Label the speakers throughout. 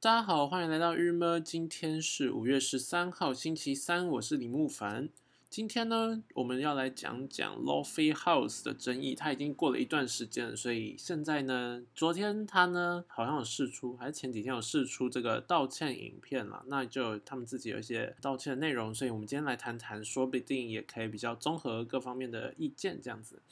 Speaker 1: 大家好，欢迎来到日么。今天是五月十三号，星期三，我是李木凡。今天呢，我们要来讲讲 Lofi House 的争议。它已经过了一段时间了，所以现在呢，昨天他呢好像有试出，还是前几天有试出这个道歉影片了。那就他们自己有一些道歉的内容，所以我们今天来谈谈，说不定也可以比较综合各方面的意见这样子。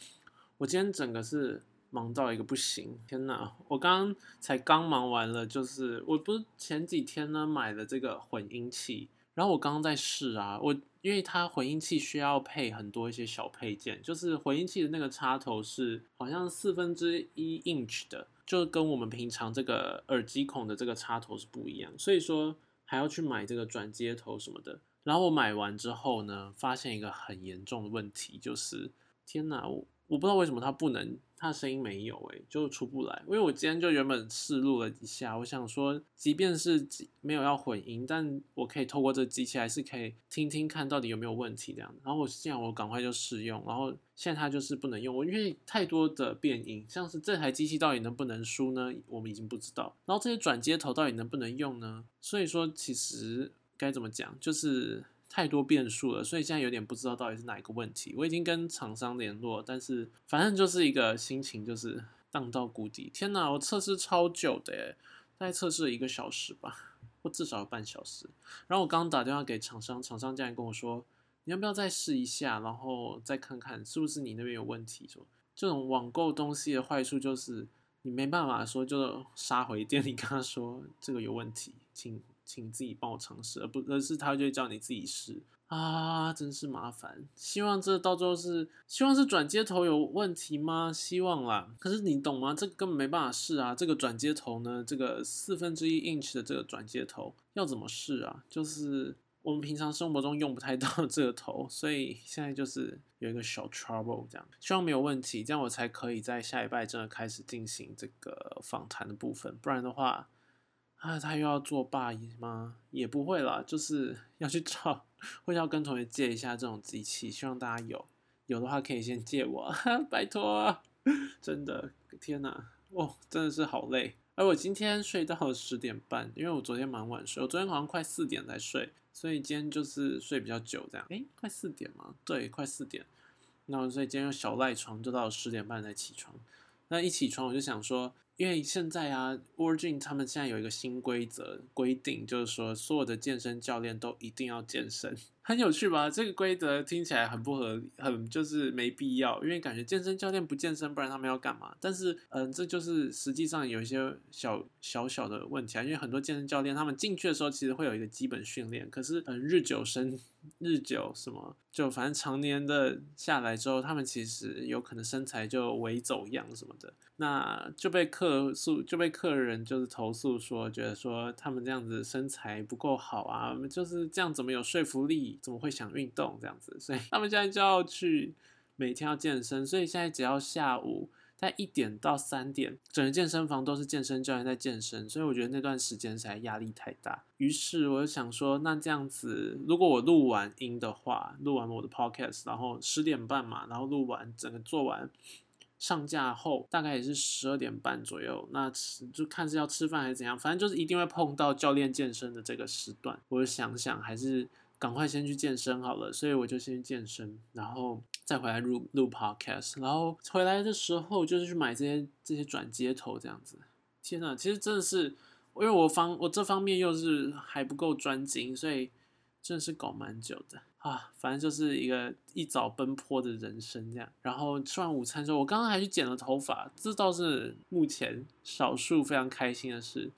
Speaker 1: 我今天整个是。忙到一个不行，天哪！我刚刚才刚忙完了，就是我不是前几天呢买了这个混音器，然后我刚刚在试啊，我因为它混音器需要配很多一些小配件，就是混音器的那个插头是好像四分之一 inch 的，就跟我们平常这个耳机孔的这个插头是不一样，所以说还要去买这个转接头什么的。然后我买完之后呢，发现一个很严重的问题，就是天哪，我。我不知道为什么它不能，它的声音没有诶，就出不来。因为我今天就原本试录了一下，我想说，即便是没有要混音，但我可以透过这机器还是可以听听看到底有没有问题这样。然后我这样我赶快就试用，然后现在它就是不能用，我因为太多的变音，像是这台机器到底能不能输呢？我们已经不知道。然后这些转接头到底能不能用呢？所以说其实该怎么讲，就是。太多变数了，所以现在有点不知道到底是哪一个问题。我已经跟厂商联络，但是反正就是一个心情就是荡到谷底。天哪，我测试超久的诶，大概测试了一个小时吧，或至少有半小时。然后我刚打电话给厂商，厂商竟然跟我说，你要不要再试一下，然后再看看是不是你那边有问题。说这种网购东西的坏处就是你没办法说就杀回店里跟他说这个有问题，请。请自己帮我尝试，而不而是他就叫你自己试啊，真是麻烦。希望这到最后是，希望是转接头有问题吗？希望啦。可是你懂吗？这个根本没办法试啊。这个转接头呢，这个四分之一 inch 的这个转接头要怎么试啊？就是我们平常生活中用不太到这个头，所以现在就是有一个小 trouble 这样。希望没有问题，这样我才可以在下一拜真的开始进行这个访谈的部分，不然的话。啊，他又要做霸姨吗？也不会啦，就是 要去找，或者要跟同学借一下这种机器，希望大家有，有的话可以先借我，拜托，真的，天哪，哦，真的是好累。而我今天睡到了十点半，因为我昨天蛮晚睡，我昨天好像快四点才睡，所以今天就是睡比较久这样。诶，快四点吗？对，快四点。那所以今天又小赖床，就到十点半才起床。那一起床我就想说。因为现在啊，Virgin 他们现在有一个新规则规定，就是说所有的健身教练都一定要健身，很有趣吧？这个规则听起来很不合理，很就是没必要，因为感觉健身教练不健身，不然他们要干嘛？但是，嗯，这就是实际上有一些小小小的问题啊，因为很多健身教练他们进去的时候其实会有一个基本训练，可是，嗯，日久生日久什么，就反正常年的下来之后，他们其实有可能身材就微走样什么的，那就被客。客诉就被客人就是投诉说，觉得说他们这样子身材不够好啊，就是这样怎么有说服力？怎么会想运动这样子？所以他们现在就要去每天要健身，所以现在只要下午在一点到三点，整个健身房都是健身教练在健身，所以我觉得那段时间实在压力太大。于是我就想说，那这样子，如果我录完音的话，录完我的 podcast，然后十点半嘛，然后录完整个做完。上架后大概也是十二点半左右，那吃就看是要吃饭还是怎样，反正就是一定会碰到教练健身的这个时段。我就想想，还是赶快先去健身好了，所以我就先去健身，然后再回来录录 podcast。然后回来的时候就是去买这些这些转接头这样子。天呐，其实真的是因为我方我这方面又是还不够专精，所以真的是搞蛮久的。啊，反正就是一个一早奔波的人生这样。然后吃完午餐之后，我刚刚还去剪了头发，这倒是目前少数非常开心的事。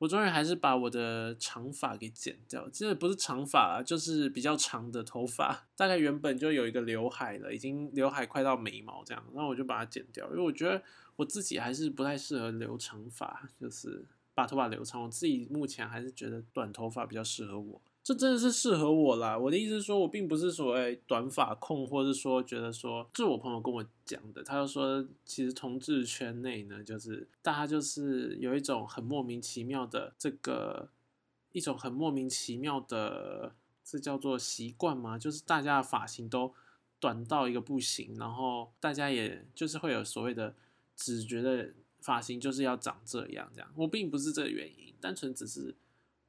Speaker 1: 我终于还是把我的长发给剪掉，其实不是长发啊，就是比较长的头发。大概原本就有一个刘海了，已经刘海快到眉毛这样，然后我就把它剪掉，因为我觉得我自己还是不太适合留长发，就是把头发留长。我自己目前还是觉得短头发比较适合我。这真的是适合我啦！我的意思是说，我并不是所谓短发控，或者说觉得说，这是我朋友跟我讲的。他就说，其实同志圈内呢，就是大家就是有一种很莫名其妙的这个一种很莫名其妙的，这叫做习惯吗？就是大家的发型都短到一个不行，然后大家也就是会有所谓的只觉得发型就是要长这样这样。我并不是这个原因，单纯只是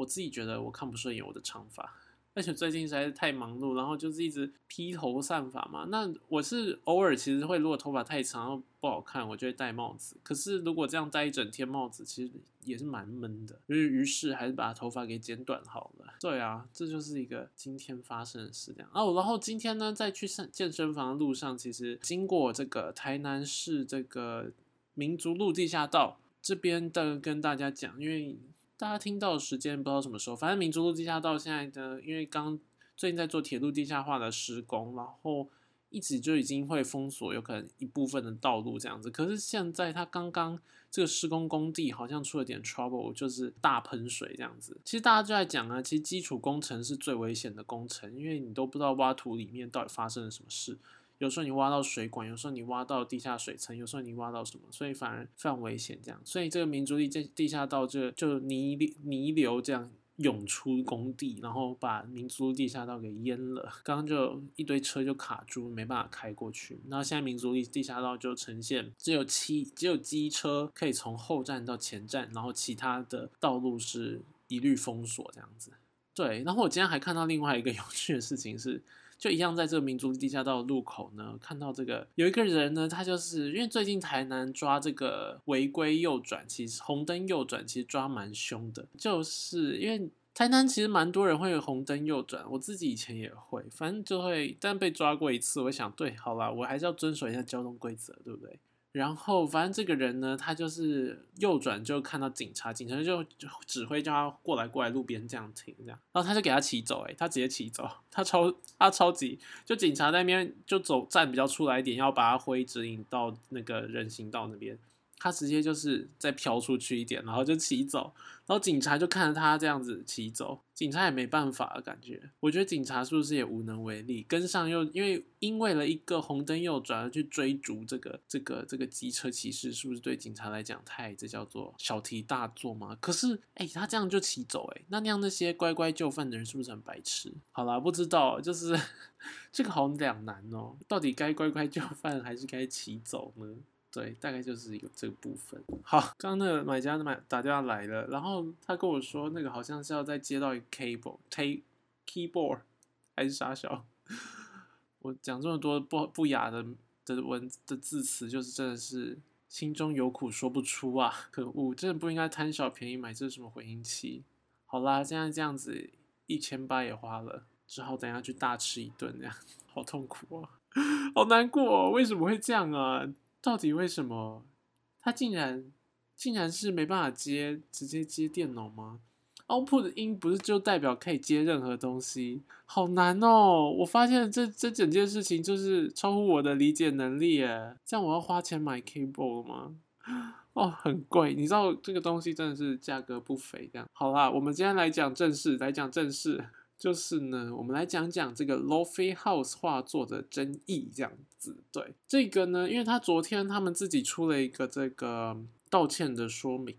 Speaker 1: 我自己觉得我看不顺眼我的长发。而且最近实在是太忙碌，然后就是一直披头散发嘛。那我是偶尔其实会，如果头发太长不好看，我就会戴帽子。可是如果这样戴一整天帽子，其实也是蛮闷的。于于是还是把头发给剪短好了。对啊，这就是一个今天发生的事这样。哦，然后今天呢，在去上健身房的路上，其实经过这个台南市这个民族路地下道这边的，跟大家讲，因为。大家听到的时间不知道什么时候，反正民族路地下道现在的，因为刚最近在做铁路地下化的施工，然后一直就已经会封锁，有可能一部分的道路这样子。可是现在它刚刚这个施工工地好像出了点 trouble，就是大喷水这样子。其实大家就在讲啊，其实基础工程是最危险的工程，因为你都不知道挖土里面到底发生了什么事。有时候你挖到水管，有时候你挖到地下水层，有时候你挖到什么，所以反而非常危险。这样，所以这个民族地这地下道就就泥泥流这样涌出工地，然后把民族地下道给淹了。刚刚就一堆车就卡住，没办法开过去。然后现在民族地地下道就呈现只有七只有机车可以从后站到前站，然后其他的道路是一律封锁这样子。对，然后我今天还看到另外一个有趣的事情是。就一样，在这个民族地下道路口呢，看到这个有一个人呢，他就是因为最近台南抓这个违规右转，其实红灯右转其实抓蛮凶的，就是因为台南其实蛮多人会有红灯右转，我自己以前也会，反正就会，但被抓过一次，我想对，好啦，我还是要遵守一下交通规则，对不对？然后，反正这个人呢，他就是右转就看到警察，警察就指挥叫他过来，过来路边这样停，这样，然后他就给他骑走，哎，他直接骑走，他超他超级，就警察那边就走站比较出来一点，要把他挥指引到那个人行道那边。他直接就是再飘出去一点，然后就骑走，然后警察就看着他这样子骑走，警察也没办法的感觉。我觉得警察是不是也无能为力？跟上又因为因为了一个红灯右转而去追逐这个这个这个机车骑士，是不是对警察来讲太这叫做小题大做吗？可是哎，他这样就骑走，哎，那那样那些乖乖就范的人是不是很白痴？好啦，不知道，就是 这个好两难哦，到底该乖乖就范还是该骑走呢？对，大概就是有这个部分。好，刚刚那个买家买打电话来了，然后他跟我说，那个好像是要再接到一个 cable ta keyboard 还是啥小。我讲这么多不不雅的的文的字词，就是真的是心中有苦说不出啊！可恶，真的不应该贪小便宜买这什么回音器。好啦，现在这样子一千八也花了，只好等下去大吃一顿，这样好痛苦啊，好难过，为什么会这样啊？到底为什么他竟然竟然是没办法接直接接电脑吗？Output 音不是就代表可以接任何东西？好难哦！我发现这这整件事情就是超乎我的理解能力耶。这样我要花钱买 cable 吗？哦，很贵。你知道这个东西真的是价格不菲。这样好啦，我们今天来讲正事，来讲正事。就是呢，我们来讲讲这个 Lofi House 画作的争议，这样子。对这个呢，因为他昨天他们自己出了一个这个道歉的说明。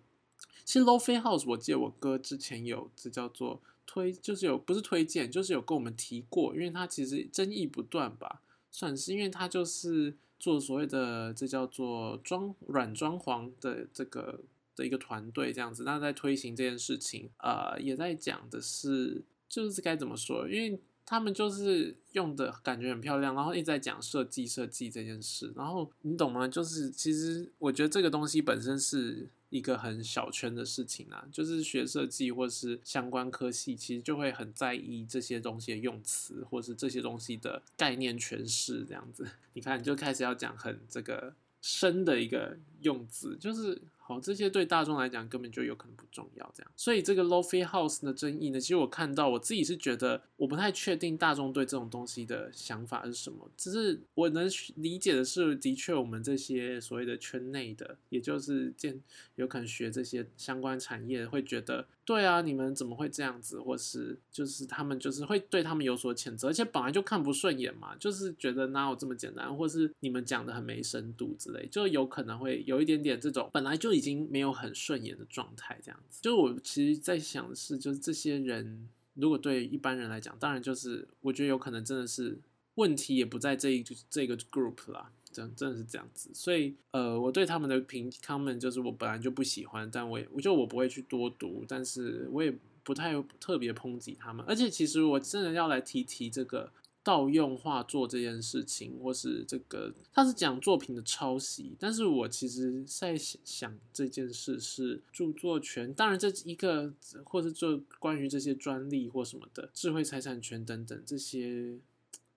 Speaker 1: 其实 Lofi House 我记得我哥之前有这叫做推，就是有不是推荐，就是有跟我们提过，因为他其实争议不断吧，算是因为他就是做所谓的这叫做装软装潢的这个的一个团队这样子。那在推行这件事情，呃，也在讲的是。就是该怎么说？因为他们就是用的感觉很漂亮，然后一直在讲设计设计这件事，然后你懂吗？就是其实我觉得这个东西本身是一个很小圈的事情啊，就是学设计或是相关科系，其实就会很在意这些东西的用词，或是这些东西的概念诠释这样子。你看，你就开始要讲很这个深的一个用字，就是。好，这些对大众来讲根本就有可能不重要，这样。所以这个 Lofi House 的争议呢，其实我看到我自己是觉得，我不太确定大众对这种东西的想法是什么。只是我能理解的是，的确我们这些所谓的圈内的，也就是见有可能学这些相关产业，会觉得，对啊，你们怎么会这样子？或是就是他们就是会对他们有所谴责，而且本来就看不顺眼嘛，就是觉得哪有这么简单，或是你们讲的很没深度之类，就有可能会有一点点这种本来就。已经没有很顺眼的状态，这样子。就我其实在想的是，就是这些人如果对一般人来讲，当然就是我觉得有可能真的是问题也不在这一这个 group 啦，真真的是这样子。所以呃，我对他们的评 comment 就是我本来就不喜欢，但我也我就我不会去多读，但是我也不太特别抨击他们。而且其实我真的要来提提这个。盗用画作这件事情，或是这个，他是讲作品的抄袭，但是我其实在想这件事是著作权，当然这一个，或者做关于这些专利或什么的智慧财产权等等这些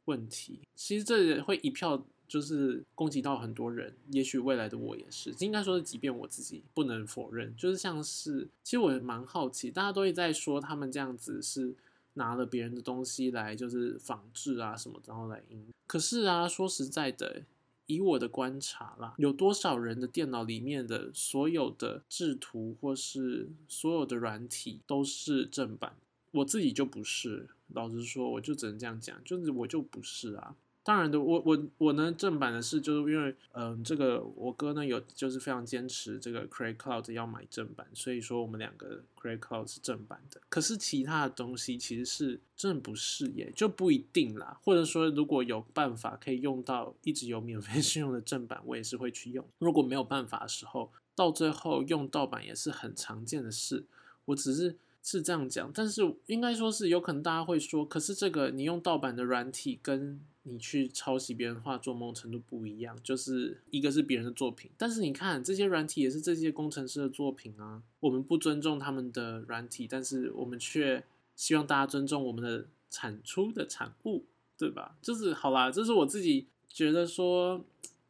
Speaker 1: 问题，其实这也会一票就是攻击到很多人，也许未来的我也是，应该说是，即便我自己不能否认，就是像是，其实我也蛮好奇，大家都在说他们这样子是。拿了别人的东西来就是仿制啊什么，然后来印。可是啊，说实在的，以我的观察啦，有多少人的电脑里面的所有的制图或是所有的软体都是正版？我自己就不是。老实说，我就只能这样讲，就是我就不是啊。当然的，我我我呢，正版的是，就是因为，嗯，这个我哥呢有就是非常坚持这个 Cray Cloud 要买正版，所以说我们两个 Cray Cloud 是正版的。可是其他的东西其实是真不是耶，就不一定啦。或者说如果有办法可以用到一直有免费试用的正版，我也是会去用。如果没有办法的时候，到最后用盗版也是很常见的事。我只是是这样讲，但是应该说是有可能大家会说，可是这个你用盗版的软体跟你去抄袭别人画作，某种程度不一样，就是一个是别人的作品，但是你看这些软体也是这些工程师的作品啊。我们不尊重他们的软体，但是我们却希望大家尊重我们的产出的产物，对吧？就是好啦，这是我自己觉得说，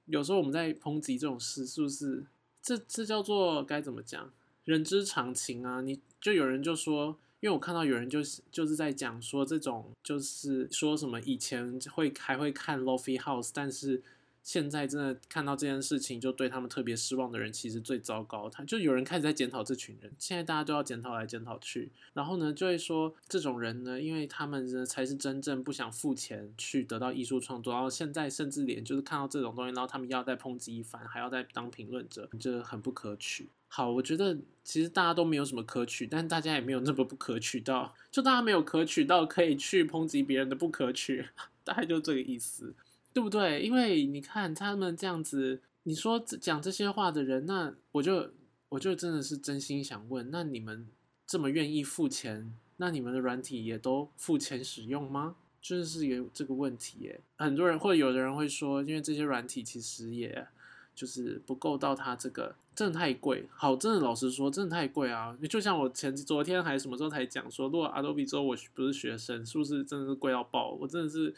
Speaker 1: 有时候我们在抨击这种事，是不是？这这叫做该怎么讲？人之常情啊。你就有人就说。因为我看到有人就是就是在讲说这种就是说什么以前会还会看 Lofi House，但是现在真的看到这件事情就对他们特别失望的人其实最糟糕。他就有人开始在检讨这群人，现在大家都要检讨来检讨去，然后呢就会说这种人呢，因为他们呢才是真正不想付钱去得到艺术创作，然后现在甚至连就是看到这种东西，然后他们要再抨击一番，还要再当评论者，这很不可取。好，我觉得其实大家都没有什么可取，但大家也没有那么不可取到，就大家没有可取到可以去抨击别人的不可取，大概就这个意思，对不对？因为你看他们这样子，你说讲这些话的人，那我就我就真的是真心想问，那你们这么愿意付钱，那你们的软体也都付钱使用吗？就是有这个问题耶。很多人或有的人会说，因为这些软体其实也。就是不够到它这个，真的太贵。好，真的老实说，真的太贵啊！就像我前昨天还什么时候才讲说，如果 Adobe 之后我不是学生，是不是真的是贵到爆？我真的是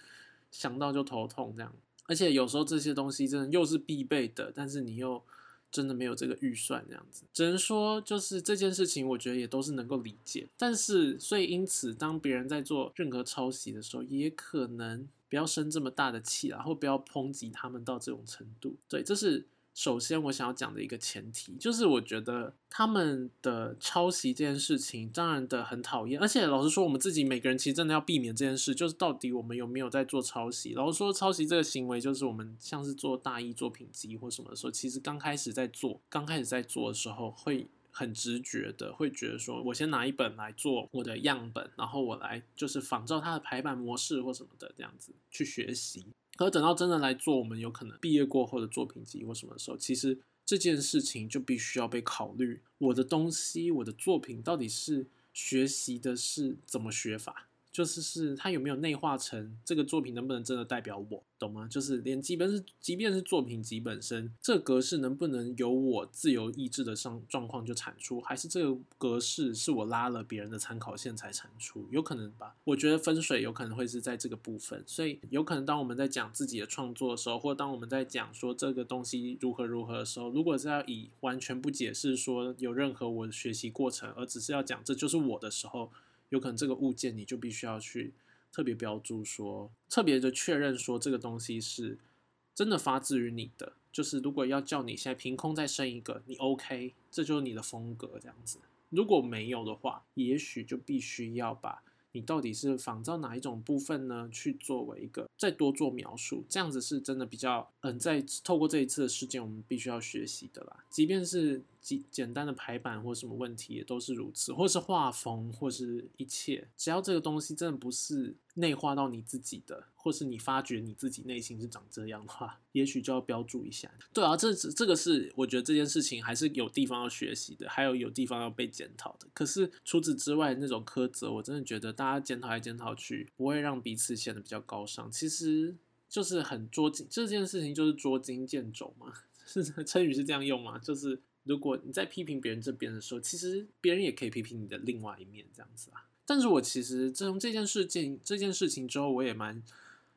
Speaker 1: 想到就头痛这样。而且有时候这些东西真的又是必备的，但是你又。真的没有这个预算这样子，只能说就是这件事情，我觉得也都是能够理解。但是，所以因此，当别人在做任何抄袭的时候，也可能不要生这么大的气，然后不要抨击他们到这种程度。对，这是。首先，我想要讲的一个前提就是，我觉得他们的抄袭这件事情，当然的很讨厌。而且，老实说，我们自己每个人其实真的要避免这件事，就是到底我们有没有在做抄袭。老实说，抄袭这个行为，就是我们像是做大一作品集或什么的时候，其实刚开始在做，刚开始在做的时候，会很直觉的会觉得说，我先拿一本来做我的样本，然后我来就是仿照它的排版模式或什么的这样子去学习。可等到真的来做，我们有可能毕业过后的作品集或什么时候，其实这件事情就必须要被考虑。我的东西，我的作品到底是学习的是怎么学法？就是是它有没有内化成这个作品能不能真的代表我，懂吗？就是连即便是即便是作品集本身，这格式能不能由我自由意志的上状况就产出，还是这个格式是我拉了别人的参考线才产出？有可能吧？我觉得分水有可能会是在这个部分，所以有可能当我们在讲自己的创作的时候，或当我们在讲说这个东西如何如何的时候，如果是要以完全不解释说有任何我的学习过程，而只是要讲这就是我的时候。有可能这个物件你就必须要去特别标注说，特别的确认说这个东西是真的发自于你的。就是如果要叫你现在凭空再生一个，你 OK，这就是你的风格这样子。如果没有的话，也许就必须要把。你到底是仿照哪一种部分呢？去作为一个再多做描述，这样子是真的比较嗯，在透过这一次的事件，我们必须要学习的啦。即便是简简单的排版或什么问题也都是如此，或是画风，或是一切，只要这个东西真的不是内化到你自己的，或是你发觉你自己内心是长这样的话，也许就要标注一下。对啊，这这个是我觉得这件事情还是有地方要学习的，还有有地方要被检讨的。可是除此之外，那种苛责，我真的觉得大家检讨来检讨去，不会让彼此显得比较高尚。其实就是很捉襟，这件事情就是捉襟见肘嘛。是成语是这样用吗？就是如果你在批评别人这边的时候，其实别人也可以批评你的另外一面，这样子啊。但是我其实自从这件事件这件事情之后，我也蛮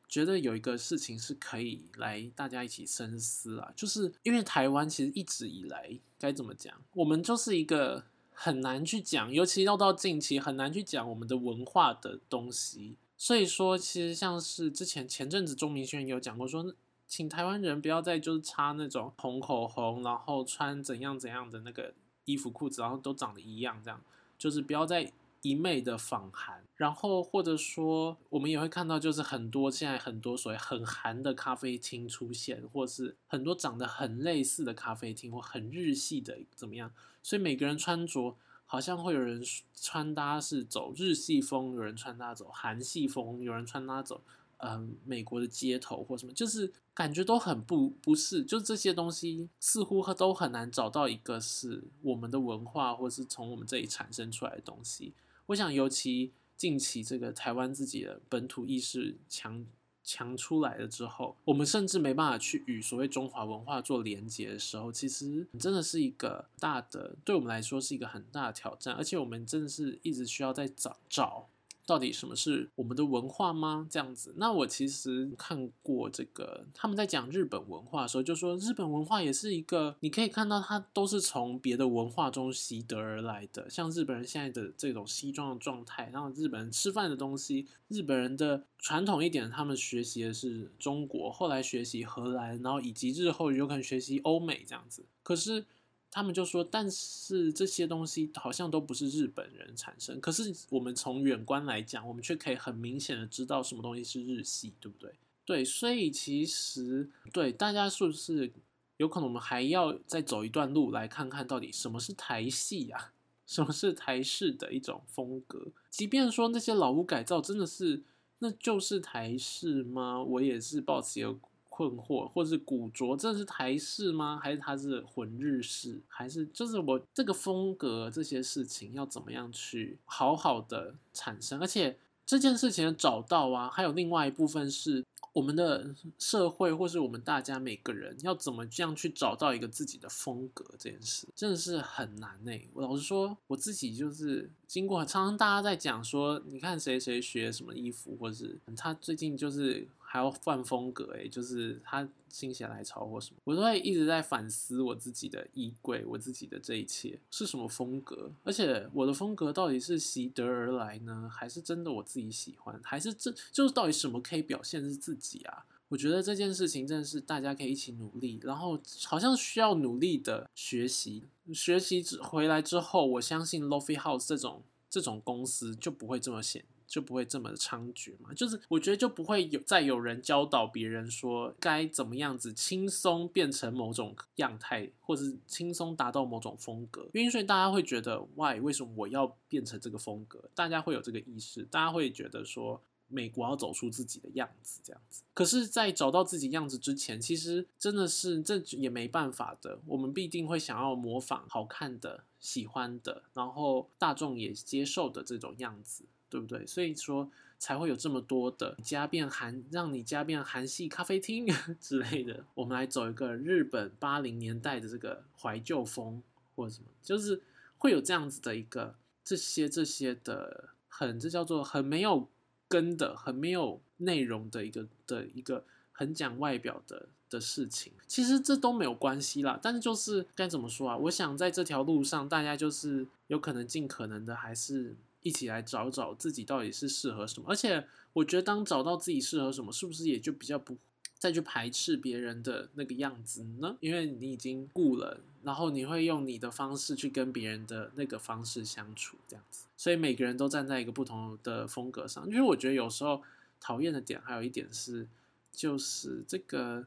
Speaker 1: 觉得有一个事情是可以来大家一起深思啊，就是因为台湾其实一直以来该怎么讲，我们就是一个很难去讲，尤其要到近期很难去讲我们的文化的东西。所以说，其实像是之前前阵子钟明轩有讲过说。请台湾人不要再就是擦那种红口红，然后穿怎样怎样的那个衣服裤子，然后都长得一样，这样就是不要再一昧的仿韩。然后或者说，我们也会看到，就是很多现在很多所谓很韩的咖啡厅出现，或是很多长得很类似的咖啡厅，或很日系的怎么样？所以每个人穿着好像会有人穿搭是走日系风，有人穿搭走韩系风，有人穿搭走。嗯，美国的街头或什么，就是感觉都很不不是，就这些东西似乎都很难找到一个是我们的文化，或是从我们这里产生出来的东西。我想，尤其近期这个台湾自己的本土意识强强出来了之后，我们甚至没办法去与所谓中华文化做连接的时候，其实真的是一个大的，对我们来说是一个很大的挑战，而且我们真的是一直需要在找找。到底什么是我们的文化吗？这样子，那我其实看过这个，他们在讲日本文化的时候，就说日本文化也是一个，你可以看到它都是从别的文化中习得而来的。像日本人现在的这种西装的状态，然后日本人吃饭的东西，日本人的传统一点，他们学习的是中国，后来学习荷兰，然后以及日后有可能学习欧美这样子。可是。他们就说，但是这些东西好像都不是日本人产生。可是我们从远观来讲，我们却可以很明显的知道什么东西是日系，对不对？对，所以其实对大家是不是有可能我们还要再走一段路，来看看到底什么是台系啊？什么是台式的一种风格？即便说那些老屋改造真的是，那就是台式吗？我也是抱持有。困惑，或是古着，这是台式吗？还是它是混日式？还是就是我这个风格这些事情要怎么样去好好的产生？而且这件事情的找到啊，还有另外一部分是我们的社会，或是我们大家每个人要怎么这样去找到一个自己的风格这件事，真的是很难诶。我老实说，我自己就是经过常常大家在讲说，你看谁谁学什么衣服，或是他最近就是。还要换风格哎，就是他心血来潮或什么，我都会一直在反思我自己的衣柜，我自己的这一切是什么风格，而且我的风格到底是习得而来呢，还是真的我自己喜欢，还是这就是到底什么可以表现是自己啊？我觉得这件事情真的是大家可以一起努力，然后好像需要努力的学习，学习之回来之后，我相信 Lofi House 这种这种公司就不会这么显。就不会这么猖獗嘛？就是我觉得就不会有再有人教导别人说该怎么样子轻松变成某种样态，或者是轻松达到某种风格。因为所以大家会觉得，why 为什么我要变成这个风格？大家会有这个意识，大家会觉得说美国要走出自己的样子这样子。可是，在找到自己样子之前，其实真的是这也没办法的。我们必定会想要模仿好看的、喜欢的，然后大众也接受的这种样子。对不对？所以说才会有这么多的家变韩，让你家变韩系咖啡厅 之类的。我们来走一个日本八零年代的这个怀旧风，或者什么，就是会有这样子的一个这些这些的很，这叫做很没有根的、很没有内容的一个的一个很讲外表的的事情。其实这都没有关系啦，但是就是该怎么说啊？我想在这条路上，大家就是有可能尽可能的还是。一起来找找自己到底是适合什么，而且我觉得当找到自己适合什么，是不是也就比较不再去排斥别人的那个样子呢？因为你已经顾了，然后你会用你的方式去跟别人的那个方式相处，这样子。所以每个人都站在一个不同的风格上。因为我觉得有时候讨厌的点还有一点是，就是这个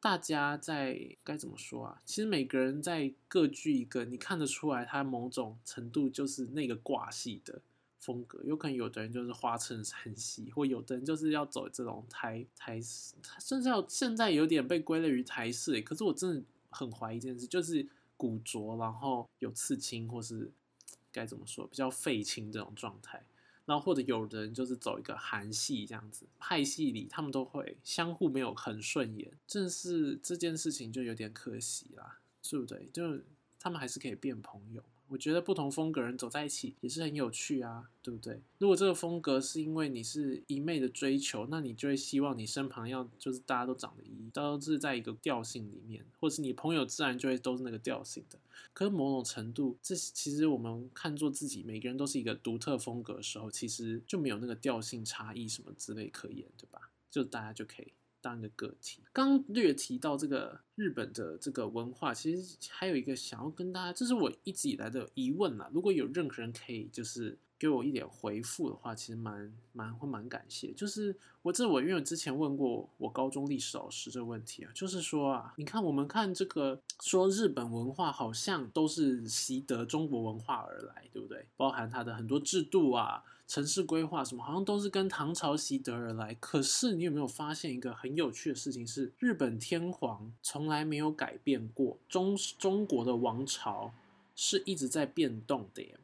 Speaker 1: 大家在该怎么说啊？其实每个人在各具一个，你看得出来他某种程度就是那个挂系的风格。有可能有的人就是花衬衫系，或有的人就是要走这种台台式，甚至要现在有点被归类于台式。可是我真的很怀疑一件事，就是古着，然后有刺青，或是该怎么说比较废青这种状态。然后或者有人就是走一个韩系这样子派系里，他们都会相互没有很顺眼，正是这件事情就有点可惜啦，对不对？就他们还是可以变朋友。我觉得不同风格人走在一起也是很有趣啊，对不对？如果这个风格是因为你是一昧的追求，那你就会希望你身旁要就是大家都长得一，都是在一个调性里面，或是你朋友自然就会都是那个调性的。可是某种程度，这其实我们看作自己每个人都是一个独特风格的时候，其实就没有那个调性差异什么之类可言，对吧？就大家就可以。单个个体，刚略提到这个日本的这个文化，其实还有一个想要跟大家，这是我一直以来的疑问啦。如果有任何人可以就是给我一点回复的话，其实蛮蛮会蛮感谢。就是我这我因为之前问过我高中历史老师这个问题啊，就是说啊，你看我们看这个说日本文化好像都是习得中国文化而来，对不对？包含它的很多制度啊。城市规划什么好像都是跟唐朝习得而来，可是你有没有发现一个很有趣的事情？是日本天皇从来没有改变过，中中国的王朝是一直在变动的耶。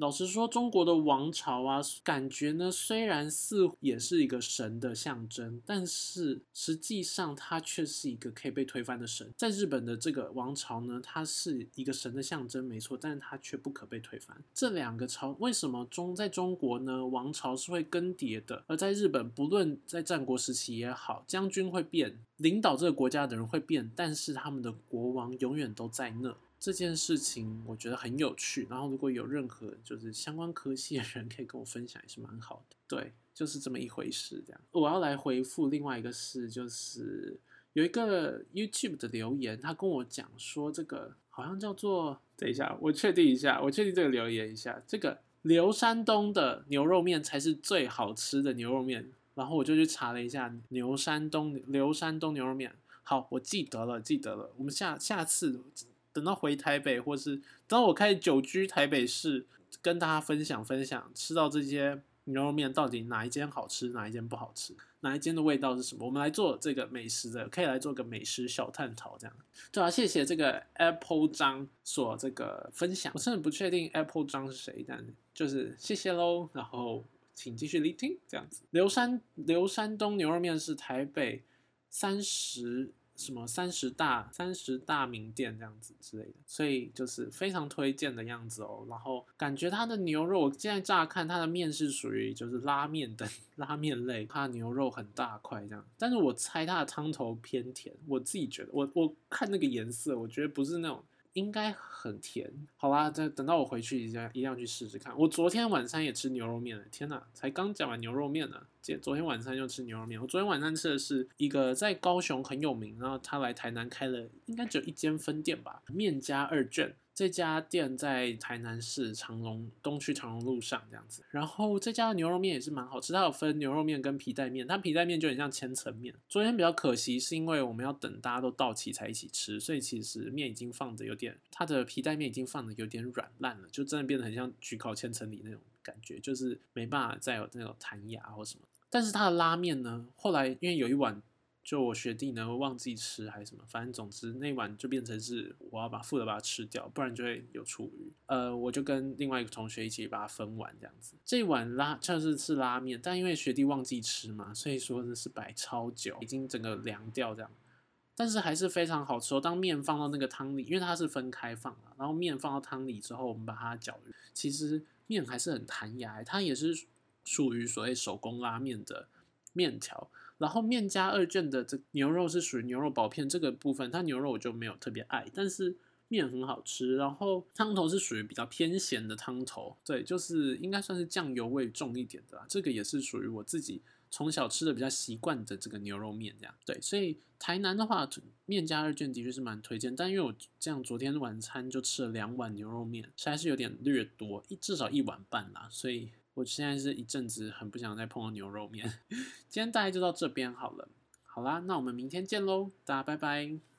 Speaker 1: 老实说，中国的王朝啊，感觉呢，虽然似乎也是一个神的象征，但是实际上它却是一个可以被推翻的神。在日本的这个王朝呢，它是一个神的象征，没错，但是它却不可被推翻。这两个朝为什么中在中国呢？王朝是会更迭的，而在日本，不论在战国时期也好，将军会变，领导这个国家的人会变，但是他们的国王永远都在那。这件事情我觉得很有趣，然后如果有任何就是相关科系的人可以跟我分享，也是蛮好的。对，就是这么一回事。这样，我要来回复另外一个事，就是有一个 YouTube 的留言，他跟我讲说，这个好像叫做……等一下，我确定一下，我确定这个留言一下，这个刘山东的牛肉面才是最好吃的牛肉面。然后我就去查了一下牛山东刘山东牛肉面，好，我记得了，记得了。我们下下次。等到回台北，或是等到我开始久居台北市，跟大家分享分享吃到这些牛肉面到底哪一间好吃，哪一间不好吃，哪一间的味道是什么？我们来做这个美食的，可以来做个美食小探讨，这样对啊。谢谢这个 Apple 张所这个分享，我甚至不确定 Apple 张是谁，但就是谢谢喽。然后请继续聆听，这样子。刘山刘山东牛肉面是台北三十。什么三十大三十大名店这样子之类的，所以就是非常推荐的样子哦。然后感觉它的牛肉，我现在乍看它的面是属于就是拉面的 拉面类，它牛肉很大块这样。但是我猜它的汤头偏甜，我自己觉得，我我看那个颜色，我觉得不是那种。应该很甜，好啦，再等到我回去一下，一定要去试试看。我昨天晚餐也吃牛肉面了，天哪，才刚讲完牛肉面呢，今昨天晚上又吃牛肉面。我昨天晚上吃的是一个在高雄很有名，然后他来台南开了，应该只有一间分店吧，面家二卷。这家店在台南市长隆东区长隆路上这样子，然后这家的牛肉面也是蛮好吃，它有分牛肉面跟皮带面，它皮带面就很像千层面。昨天比较可惜是因为我们要等大家都到齐才一起吃，所以其实面已经放的有点，它的皮带面已经放的有点软烂了，就真的变得很像焗烤千层里那种感觉，就是没办法再有那种弹牙或什么。但是它的拉面呢，后来因为有一碗。就我学弟呢，忘记吃还是什么，反正总之那碗就变成是我要把负的把它吃掉，不然就会有厨余。呃，我就跟另外一个同学一起把它分完这样子。这碗拉就是是拉面，但因为学弟忘记吃嘛，所以说呢是摆超久，已经整个凉掉这样。但是还是非常好吃。当面放到那个汤里，因为它是分开放了，然后面放到汤里之后，我们把它搅匀，其实面还是很弹牙，它也是属于所谓手工拉面的面条。然后面加二卷的这牛肉是属于牛肉薄片这个部分，它牛肉我就没有特别爱，但是面很好吃。然后汤头是属于比较偏咸的汤头，对，就是应该算是酱油味重一点的啦。这个也是属于我自己从小吃的比较习惯的这个牛肉面这样。对，所以台南的话，面加二卷的确是蛮推荐，但因为我这样昨天晚餐就吃了两碗牛肉面，实在是有点略多，一至少一碗半啦，所以。我现在是一阵子很不想再碰到牛肉面，今天大概就到这边好了。好啦，那我们明天见喽，大家拜拜。